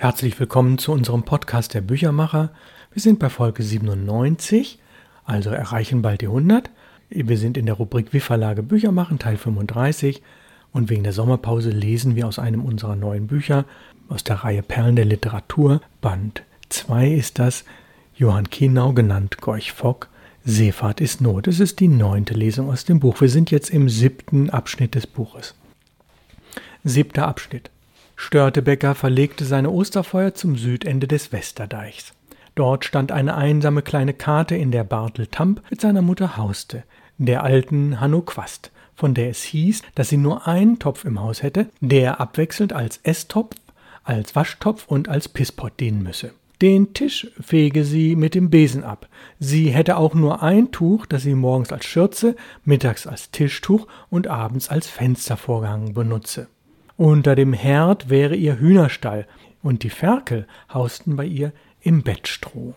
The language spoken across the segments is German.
Herzlich willkommen zu unserem Podcast der Büchermacher. Wir sind bei Folge 97, also erreichen bald die 100. Wir sind in der Rubrik Wie Verlage Bücher machen, Teil 35. Und wegen der Sommerpause lesen wir aus einem unserer neuen Bücher, aus der Reihe Perlen der Literatur. Band 2 ist das, Johann Kienau genannt Gorch Fock. Seefahrt ist Not. Es ist die neunte Lesung aus dem Buch. Wir sind jetzt im siebten Abschnitt des Buches. Siebter Abschnitt. Störtebecker verlegte seine Osterfeuer zum Südende des Westerdeichs. Dort stand eine einsame kleine Karte, in der Bartel Tamp mit seiner Mutter hauste, der alten Hanno Quast, von der es hieß, dass sie nur einen Topf im Haus hätte, der abwechselnd als Esstopf, als Waschtopf und als Pisspot dienen müsse. Den Tisch fege sie mit dem Besen ab. Sie hätte auch nur ein Tuch, das sie morgens als Schürze, mittags als Tischtuch und abends als Fenstervorgang benutze. Unter dem Herd wäre ihr Hühnerstall, und die Ferkel hausten bei ihr im Bettstroh.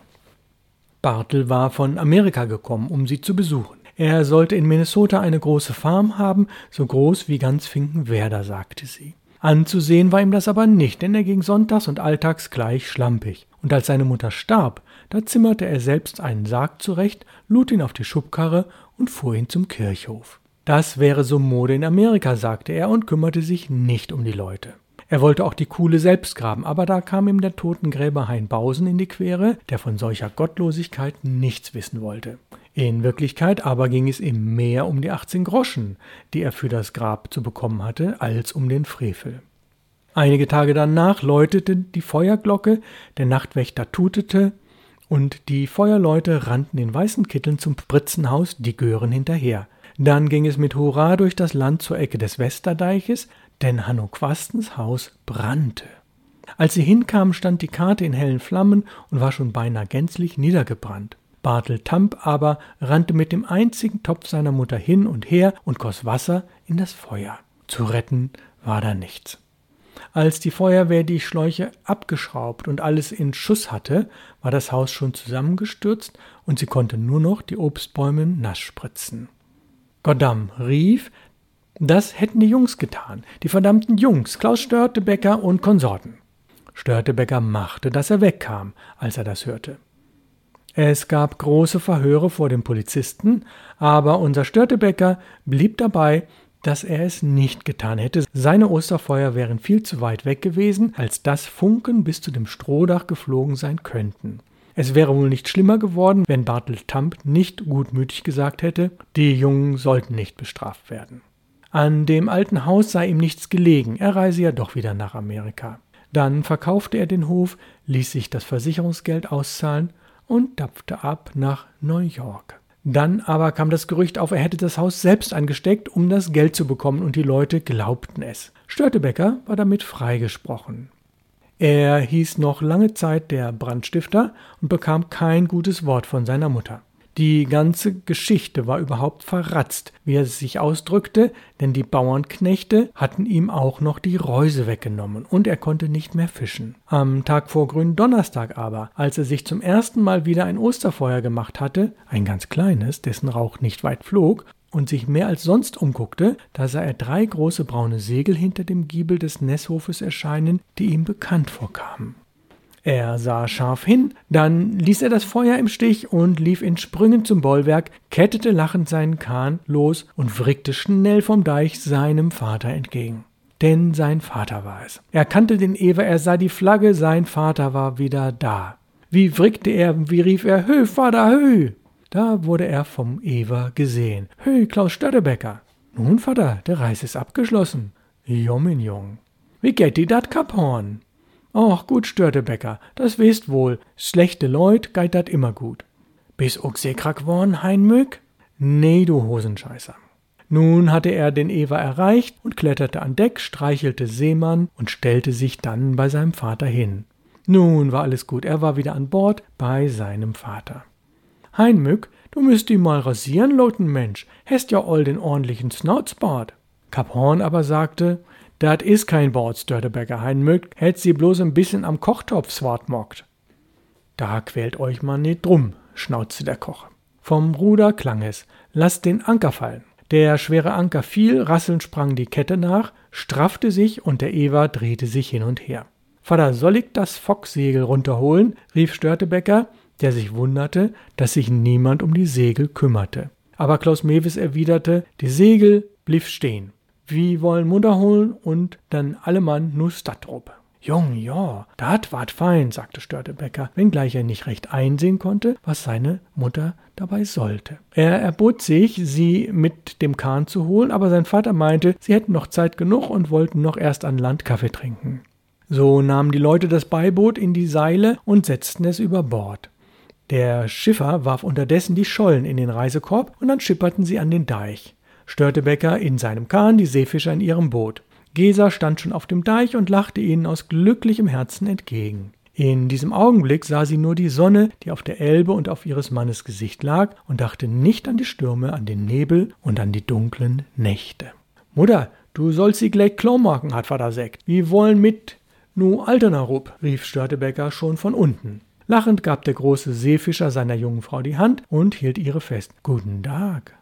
Bartel war von Amerika gekommen, um sie zu besuchen. Er sollte in Minnesota eine große Farm haben, so groß wie ganz Finkenwerder, sagte sie. Anzusehen war ihm das aber nicht, denn er ging sonntags und alltags gleich schlampig. Und als seine Mutter starb, da zimmerte er selbst einen Sarg zurecht, lud ihn auf die Schubkarre und fuhr ihn zum Kirchhof. Das wäre so Mode in Amerika, sagte er und kümmerte sich nicht um die Leute. Er wollte auch die Kuhle selbst graben, aber da kam ihm der Totengräber Hein Bausen in die Quere, der von solcher Gottlosigkeit nichts wissen wollte. In Wirklichkeit aber ging es ihm mehr um die 18 Groschen, die er für das Grab zu bekommen hatte, als um den Frevel. Einige Tage danach läutete die Feuerglocke, der Nachtwächter tutete, und die Feuerleute rannten in weißen Kitteln zum Spritzenhaus die Gören hinterher. Dann ging es mit Hurra durch das Land zur Ecke des Westerdeiches, denn Hanno Quastens Haus brannte. Als sie hinkamen, stand die Karte in hellen Flammen und war schon beinahe gänzlich niedergebrannt. Bartel Tamp aber rannte mit dem einzigen Topf seiner Mutter hin und her und goss Wasser in das Feuer. Zu retten war da nichts. Als die Feuerwehr die Schläuche abgeschraubt und alles in Schuss hatte, war das Haus schon zusammengestürzt und sie konnte nur noch die Obstbäume nass spritzen. Goddam rief, das hätten die Jungs getan, die verdammten Jungs, Klaus Störtebecker und Konsorten. Störtebecker machte, dass er wegkam, als er das hörte. Es gab große Verhöre vor dem Polizisten, aber unser Störtebecker blieb dabei, dass er es nicht getan hätte. Seine Osterfeuer wären viel zu weit weg gewesen, als dass Funken bis zu dem Strohdach geflogen sein könnten. Es wäre wohl nicht schlimmer geworden, wenn Bartel Tamp nicht gutmütig gesagt hätte, die Jungen sollten nicht bestraft werden. An dem alten Haus sei ihm nichts gelegen, er reise ja doch wieder nach Amerika. Dann verkaufte er den Hof, ließ sich das Versicherungsgeld auszahlen und dapfte ab nach New York. Dann aber kam das Gerücht auf, er hätte das Haus selbst angesteckt, um das Geld zu bekommen, und die Leute glaubten es. Störtebecker war damit freigesprochen. Er hieß noch lange Zeit der Brandstifter und bekam kein gutes Wort von seiner Mutter. Die ganze Geschichte war überhaupt verratzt, wie er sich ausdrückte, denn die Bauernknechte hatten ihm auch noch die Reuse weggenommen und er konnte nicht mehr fischen. Am Tag vor Gründonnerstag aber, als er sich zum ersten Mal wieder ein Osterfeuer gemacht hatte, ein ganz kleines, dessen Rauch nicht weit flog, und sich mehr als sonst umguckte, da sah er drei große braune Segel hinter dem Giebel des Nesshofes erscheinen, die ihm bekannt vorkamen. Er sah scharf hin, dann ließ er das Feuer im Stich und lief in Sprüngen zum Bollwerk, kettete lachend seinen Kahn los und wrickte schnell vom Deich seinem Vater entgegen. Denn sein Vater war es. Er kannte den Ewer, er sah die Flagge, sein Vater war wieder da. Wie wrickte er, wie rief er, Hö, Vater, hö! Da wurde er vom Ewer gesehen. Hey, Klaus Störtebecker. Nun, Vater, der Reis ist abgeschlossen. Jommin, Jung. Wie geht die dat Kaphorn? Och, gut, Störtebecker, das wisst wohl. Schlechte Leut geit dat immer gut. Bis uck seekrank worn, Heinmück? Nee, du Hosenscheißer. Nun hatte er den Ewer erreicht und kletterte an Deck, streichelte Seemann und stellte sich dann bei seinem Vater hin. Nun war alles gut, er war wieder an Bord bei seinem Vater. Heinmück, du müsst ihn mal rasieren, loten Mensch, hast ja all den ordentlichen Snautzbart. Kap Horn aber sagte, dat is kein Bart, Störtebecker Heinmück, hätt sie bloß ein bisschen am Kochtopf swart mockt. Da quält euch mal nicht drum, schnauzte der Koch. Vom Ruder klang es, lasst den Anker fallen. Der schwere Anker fiel, rasselnd sprang die Kette nach, straffte sich und der Ewer drehte sich hin und her. Vater, soll ich das Focksegel runterholen? rief Störtebecker, der sich wunderte, dass sich niemand um die Segel kümmerte. Aber Klaus Mewis erwiderte, die Segel blieb stehen. Wie wollen Mutter holen und dann alle Mann nu Stadtrup. Jung, ja, dat ward fein, sagte Störtebecker, wenngleich er nicht recht einsehen konnte, was seine Mutter dabei sollte. Er erbot sich, sie mit dem Kahn zu holen, aber sein Vater meinte, sie hätten noch Zeit genug und wollten noch erst an Land Kaffee trinken. So nahmen die Leute das Beiboot in die Seile und setzten es über Bord. Der Schiffer warf unterdessen die Schollen in den Reisekorb und dann schipperten sie an den Deich. Störtebecker in seinem Kahn, die Seefischer in ihrem Boot. Gesa stand schon auf dem Deich und lachte ihnen aus glücklichem Herzen entgegen. In diesem Augenblick sah sie nur die Sonne, die auf der Elbe und auf ihres Mannes Gesicht lag, und dachte nicht an die Stürme, an den Nebel und an die dunklen Nächte. Mutter, du sollst sie gleich klau machen, hat Vater Sekt. Wir wollen mit nu Alterner rup, rief Störtebecker schon von unten. Lachend gab der große Seefischer seiner jungen Frau die Hand und hielt ihre fest. Guten Tag,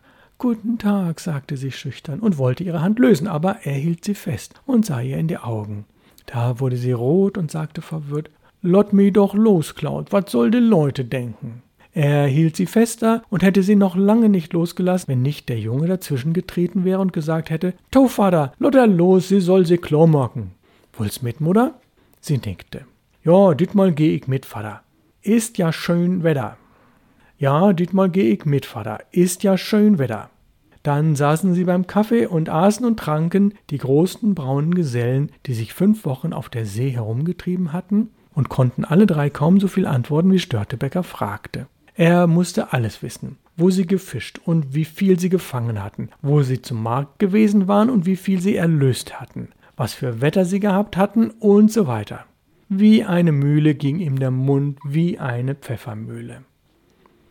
Guten Tag, sagte sie schüchtern und wollte ihre Hand lösen, aber er hielt sie fest und sah ihr in die Augen. Da wurde sie rot und sagte verwirrt, Lott mi doch los, Claud, was soll de Leute denken? Er hielt sie fester und hätte sie noch lange nicht losgelassen, wenn nicht der Junge dazwischen getreten wäre und gesagt hätte, Tau, Vater, lotter los, sie soll sie klar machen. Wollt's mit, Mutter? Sie nickte. Ja, ditmal geh ich mit, Vater. Ist ja schön Wetter. Ja, diesmal geh ich mit, Vater. Ist ja schön Wetter. Dann saßen sie beim Kaffee und aßen und tranken die großen braunen Gesellen, die sich fünf Wochen auf der See herumgetrieben hatten, und konnten alle drei kaum so viel antworten, wie Störtebecker fragte. Er musste alles wissen, wo sie gefischt und wie viel sie gefangen hatten, wo sie zum Markt gewesen waren und wie viel sie erlöst hatten, was für Wetter sie gehabt hatten und so weiter. Wie eine Mühle ging ihm der Mund wie eine Pfeffermühle.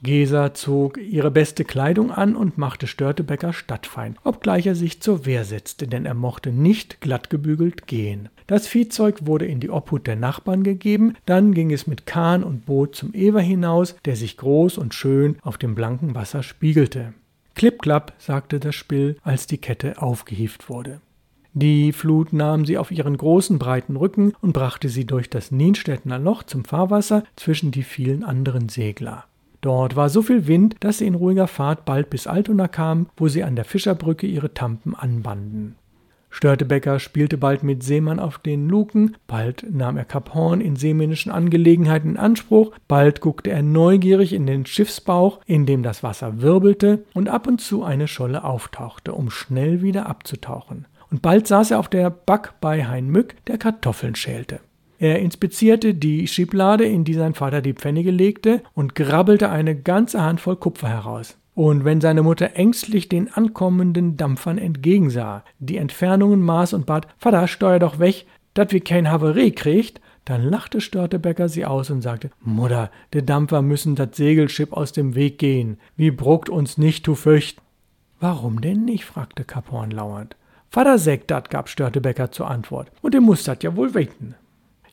Gesa zog ihre beste Kleidung an und machte Störtebecker stadtfeind, obgleich er sich zur Wehr setzte, denn er mochte nicht glattgebügelt gehen. Das Viehzeug wurde in die Obhut der Nachbarn gegeben, dann ging es mit Kahn und Boot zum Ewer hinaus, der sich groß und schön auf dem blanken Wasser spiegelte. Klipp-klapp, sagte das Spill, als die Kette aufgehieft wurde. Die Flut nahm sie auf ihren großen breiten Rücken und brachte sie durch das Nienstädtner Loch zum Fahrwasser zwischen die vielen anderen Segler. Dort war so viel Wind, dass sie in ruhiger Fahrt bald bis Altona kamen, wo sie an der Fischerbrücke ihre Tampen anbanden. Störtebecker spielte bald mit Seemann auf den Luken, bald nahm er Kap Horn in seemännischen Angelegenheiten in Anspruch, bald guckte er neugierig in den Schiffsbauch, in dem das Wasser wirbelte und ab und zu eine Scholle auftauchte, um schnell wieder abzutauchen. Und bald saß er auf der Back bei Hein Mück, der Kartoffeln schälte. Er inspizierte die Schieblade, in die sein Vater die Pfennige legte, und grabbelte eine ganze Handvoll Kupfer heraus. Und wenn seine Mutter ängstlich den ankommenden Dampfern entgegensah, die Entfernungen maß und bat, Vater, steuer doch weg, dat wie kein Havarie kriegt, dann lachte Störtebecker sie aus und sagte, Mutter, de Dampfer müssen dat Segelschiff aus dem Weg gehen. Wie bruckt uns nicht zu fürchten. Warum denn nicht? fragte Kaporn lauernd. Vater sägt dat, gab Störtebecker zur Antwort. Und er muss dat ja wohl wetten.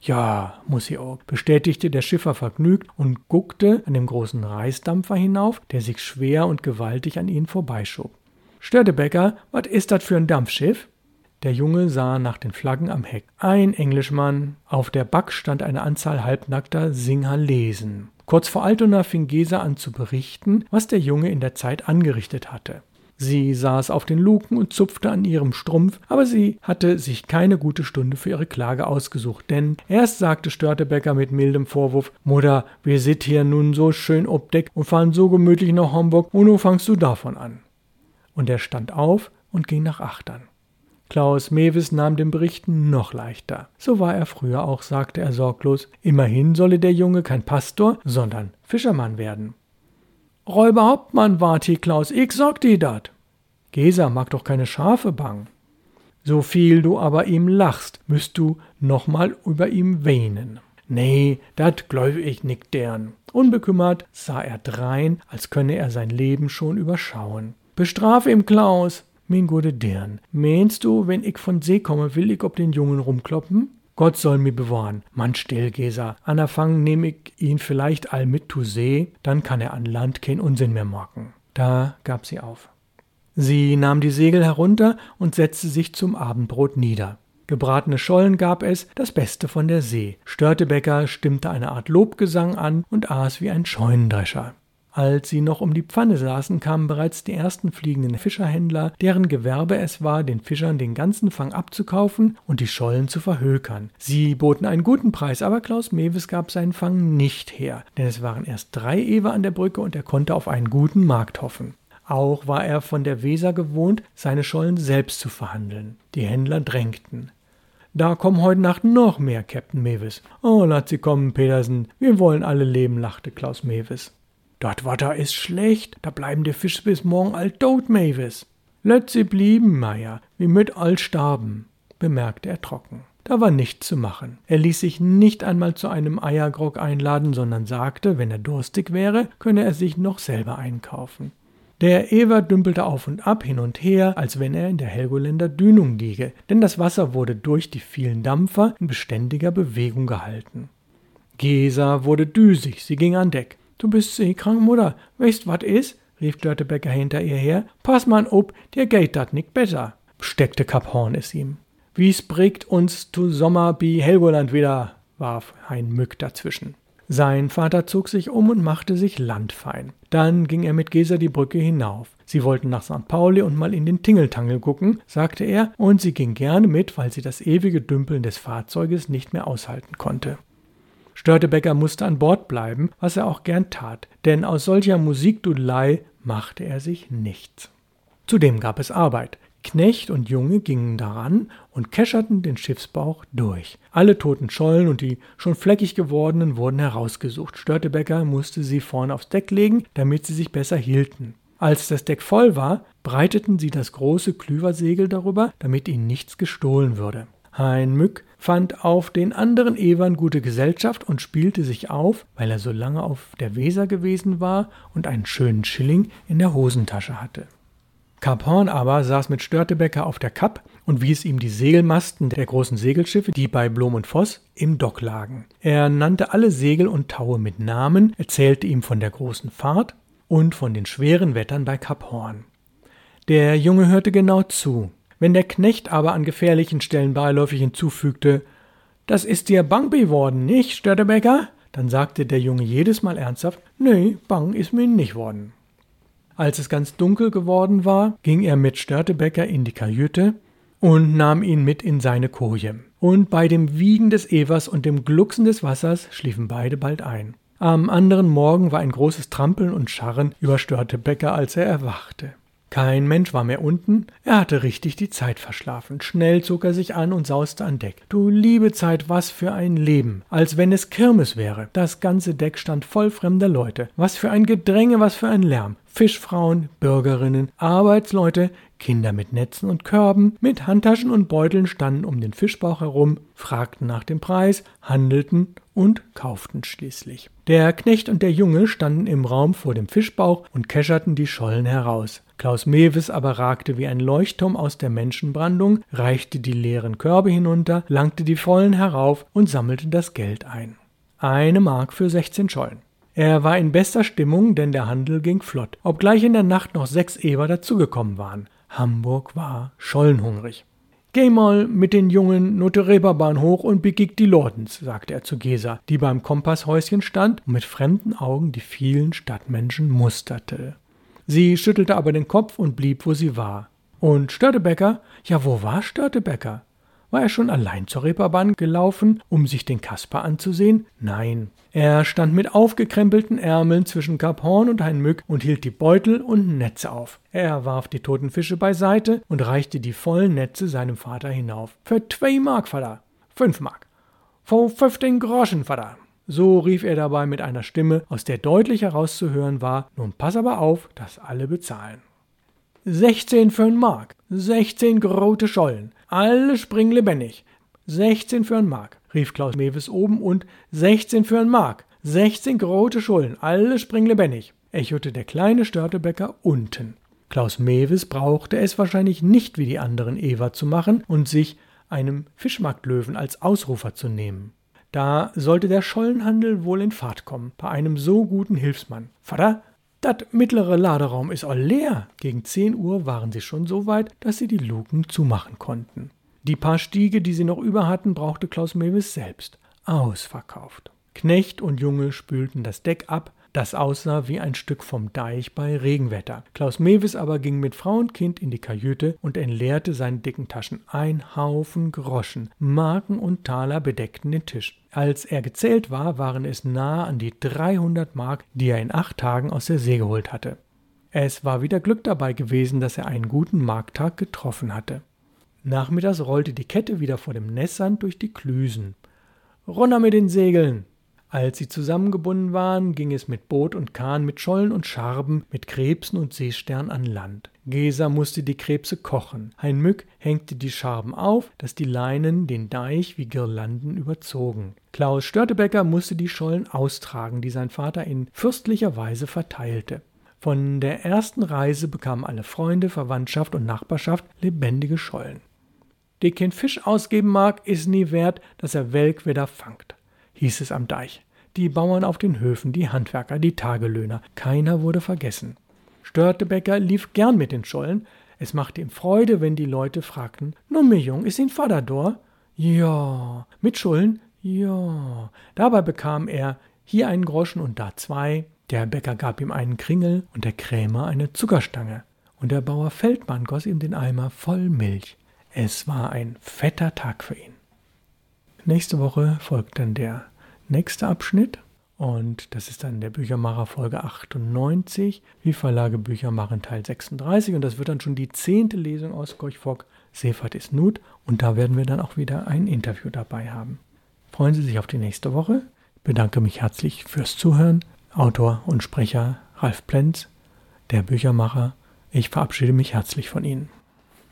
Ja, muss sie auch, bestätigte der Schiffer vergnügt und guckte an dem großen Reisdampfer hinauf, der sich schwer und gewaltig an ihnen vorbeischob. Störtebecker, was ist das für ein Dampfschiff? Der Junge sah nach den Flaggen am Heck. Ein Englischmann. Auf der Back stand eine Anzahl halbnackter Singalesen. Kurz vor Altona fing Gesa an zu berichten, was der Junge in der Zeit angerichtet hatte. Sie saß auf den Luken und zupfte an ihrem Strumpf, aber sie hatte sich keine gute Stunde für ihre Klage ausgesucht, denn erst sagte Störtebecker mit mildem Vorwurf, Mutter, wir sit hier nun so schön obdeck und fahren so gemütlich nach Homburg, und nun fangst du davon an. Und er stand auf und ging nach Achtern. Klaus Mewis nahm den Berichten noch leichter. So war er früher auch, sagte er sorglos. Immerhin solle der Junge kein Pastor, sondern Fischermann werden. Räuberhauptmann wart hier, Klaus, ich sag dir dat. Gesa mag doch keine Schafe bang. So viel du aber ihm lachst, müsst du noch mal über ihm weinen. Nee, dat gläub ich nick dern. Unbekümmert sah er drein, als könne er sein Leben schon überschauen. Bestrafe ihm, Klaus. Min gute dern. Meinst du, wenn ich von See komme, will ich ob den Jungen rumkloppen? Gott soll mir bewahren. Mann, still, Geser. Anerfangen nehme ich ihn vielleicht all mit zu See, dann kann er an Land kein Unsinn mehr machen. Da gab sie auf. Sie nahm die Segel herunter und setzte sich zum Abendbrot nieder. Gebratene Schollen gab es, das Beste von der See. Störtebecker stimmte eine Art Lobgesang an und aß wie ein Scheunendrescher. Als sie noch um die Pfanne saßen, kamen bereits die ersten fliegenden Fischerhändler, deren Gewerbe es war, den Fischern den ganzen Fang abzukaufen und die Schollen zu verhökern. Sie boten einen guten Preis, aber Klaus Mewes gab seinen Fang nicht her, denn es waren erst drei Ewe an der Brücke und er konnte auf einen guten Markt hoffen. Auch war er von der Weser gewohnt, seine Schollen selbst zu verhandeln. Die Händler drängten. Da kommen heute Nacht noch mehr, Captain Mewes. Oh, lass sie kommen, Petersen. Wir wollen alle leben, lachte Klaus Mewes. Dat Watter is schlecht, da bleiben die Fisch bis morgen all tot, Mavis. Let sie blieben, Meier, wie mit all starben, bemerkte er trocken. Da war nichts zu machen. Er ließ sich nicht einmal zu einem Eiergrog einladen, sondern sagte, wenn er durstig wäre, könne er sich noch selber einkaufen. Der Ewer dümpelte auf und ab, hin und her, als wenn er in der Helgoländer Dünung liege, denn das Wasser wurde durch die vielen Dampfer in beständiger Bewegung gehalten. Gesa wurde düsig, sie ging an Deck. Du bist seekrank, Mutter. Weißt wat is? rief Dörtebecker hinter ihr her. Pass mal ob, dir geht dat nicht besser, steckte Kap Horn es ihm. Wie's bringt uns zu Sommer bi Helgoland wieder, warf ein Mück dazwischen. Sein Vater zog sich um und machte sich landfein. Dann ging er mit Gesa die Brücke hinauf. Sie wollten nach St. Pauli und mal in den Tingeltangel gucken, sagte er, und sie ging gerne mit, weil sie das ewige Dümpeln des Fahrzeuges nicht mehr aushalten konnte. Störtebecker musste an Bord bleiben, was er auch gern tat, denn aus solcher Musikdudelei machte er sich nichts. Zudem gab es Arbeit. Knecht und Junge gingen daran und kescherten den Schiffsbauch durch. Alle toten Schollen und die schon fleckig gewordenen wurden herausgesucht. Störtebecker musste sie vorne aufs Deck legen, damit sie sich besser hielten. Als das Deck voll war, breiteten sie das große Klüversegel darüber, damit ihnen nichts gestohlen würde. Hein Mück fand auf den anderen Ewern gute Gesellschaft und spielte sich auf, weil er so lange auf der Weser gewesen war und einen schönen Schilling in der Hosentasche hatte. Kap Horn aber saß mit Störtebecker auf der Kapp und wies ihm die Segelmasten der großen Segelschiffe, die bei Blom und Voss im Dock lagen. Er nannte alle Segel und Taue mit Namen, erzählte ihm von der großen Fahrt und von den schweren Wettern bei Kap Horn. Der Junge hörte genau zu, wenn der Knecht aber an gefährlichen Stellen beiläufig hinzufügte, das ist dir bang geworden, nicht, Störtebecker? Dann sagte der Junge jedes Mal ernsthaft, nee, bang ist mir nicht worden. Als es ganz dunkel geworden war, ging er mit Störtebecker in die Kajüte und nahm ihn mit in seine Koje. Und bei dem Wiegen des Evers und dem Glucksen des Wassers schliefen beide bald ein. Am anderen Morgen war ein großes Trampeln und Scharren über Störtebecker, als er erwachte. Kein Mensch war mehr unten, er hatte richtig die Zeit verschlafen. Schnell zog er sich an und sauste an Deck. Du liebe Zeit, was für ein Leben, als wenn es Kirmes wäre. Das ganze Deck stand voll fremder Leute. Was für ein Gedränge, was für ein Lärm. Fischfrauen, Bürgerinnen, Arbeitsleute, Kinder mit Netzen und Körben, mit Handtaschen und Beuteln standen um den Fischbauch herum, fragten nach dem Preis, handelten und kauften schließlich. Der Knecht und der Junge standen im Raum vor dem Fischbauch und kescherten die Schollen heraus. Klaus Mewes aber ragte wie ein Leuchtturm aus der Menschenbrandung, reichte die leeren Körbe hinunter, langte die vollen herauf und sammelte das Geld ein. Eine Mark für sechzehn Schollen. Er war in bester Stimmung, denn der Handel ging flott, obgleich in der Nacht noch sechs Eber dazugekommen waren. Hamburg war schollenhungrig. Geh mal mit den Jungen Note Reeperbahn hoch und begig die Lordens, sagte er zu Gesa, die beim Kompasshäuschen stand und mit fremden Augen die vielen Stadtmenschen musterte. Sie schüttelte aber den Kopf und blieb, wo sie war. Und Störtebecker? Ja, wo war Störtebecker? War er schon allein zur Reeperbahn gelaufen, um sich den Kasper anzusehen? Nein. Er stand mit aufgekrempelten Ärmeln zwischen Kap Horn und ein Mück und hielt die Beutel und Netze auf. Er warf die toten Fische beiseite und reichte die vollen Netze seinem Vater hinauf. Für zwei Mark, Vater. Fünf Mark. Vor fünfzehn Groschen, Vater. So rief er dabei mit einer Stimme, aus der deutlich herauszuhören war, nun pass aber auf, dass alle bezahlen. Sechzehn für ein Mark, sechzehn grote Schollen, alle springen lebendig. 16 für ein Mark, rief Klaus Mewes oben und 16 für ein Mark, 16 grote Schulden, alle springen lebendig, echote der kleine Störtebäcker unten. Klaus Mewes brauchte es wahrscheinlich nicht wie die anderen Eva zu machen und sich einem Fischmarktlöwen als Ausrufer zu nehmen. Da sollte der Schollenhandel wohl in Fahrt kommen, bei einem so guten Hilfsmann. Vater, dat mittlere Laderaum ist all leer. Gegen 10 Uhr waren sie schon so weit, dass sie die Luken zumachen konnten. Die paar Stiege, die sie noch über hatten, brauchte Klaus Mewes selbst. Ausverkauft. Knecht und Junge spülten das Deck ab, das aussah wie ein Stück vom Deich bei Regenwetter. Klaus Mewes aber ging mit Frau und Kind in die Kajüte und entleerte seine dicken Taschen. Ein Haufen Groschen, Marken und Taler bedeckten den Tisch. Als er gezählt war, waren es nahe an die 300 Mark, die er in acht Tagen aus der See geholt hatte. Es war wieder Glück dabei gewesen, dass er einen guten Markttag getroffen hatte. Nachmittags rollte die Kette wieder vor dem Nässand durch die Klüsen. Runter mit den Segeln! Als sie zusammengebunden waren, ging es mit Boot und Kahn, mit Schollen und Scharben, mit Krebsen und Seestern an Land. Gesa musste die Krebse kochen. Ein Mück hängte die Scharben auf, dass die Leinen den Deich wie Girlanden überzogen. Klaus Störtebecker musste die Schollen austragen, die sein Vater in fürstlicher Weise verteilte. Von der ersten Reise bekamen alle Freunde, Verwandtschaft und Nachbarschaft lebendige Schollen. Der kein Fisch ausgeben mag, ist nie wert, dass er Welk wieder fangt hieß es am Deich. Die Bauern auf den Höfen, die Handwerker, die Tagelöhner, keiner wurde vergessen. Störtebecker lief gern mit den Schollen. Es machte ihm Freude, wenn die Leute fragten: Nu, mir Jung, ist ihn Vater dor? Ja. Mit Schulden? Ja. Dabei bekam er hier einen Groschen und da zwei. Der Bäcker gab ihm einen Kringel und der Krämer eine Zuckerstange. Und der Bauer Feldmann goss ihm den Eimer voll Milch. Es war ein fetter Tag für ihn. Nächste Woche folgt dann der nächste Abschnitt und das ist dann der Büchermacher Folge 98, wie Verlage Bücher machen Teil 36 und das wird dann schon die zehnte Lesung aus Gorch Fock, Seefahrt ist Nut und da werden wir dann auch wieder ein Interview dabei haben. Freuen Sie sich auf die nächste Woche. Ich bedanke mich herzlich fürs Zuhören. Autor und Sprecher Ralf Plenz, der Büchermacher. Ich verabschiede mich herzlich von Ihnen.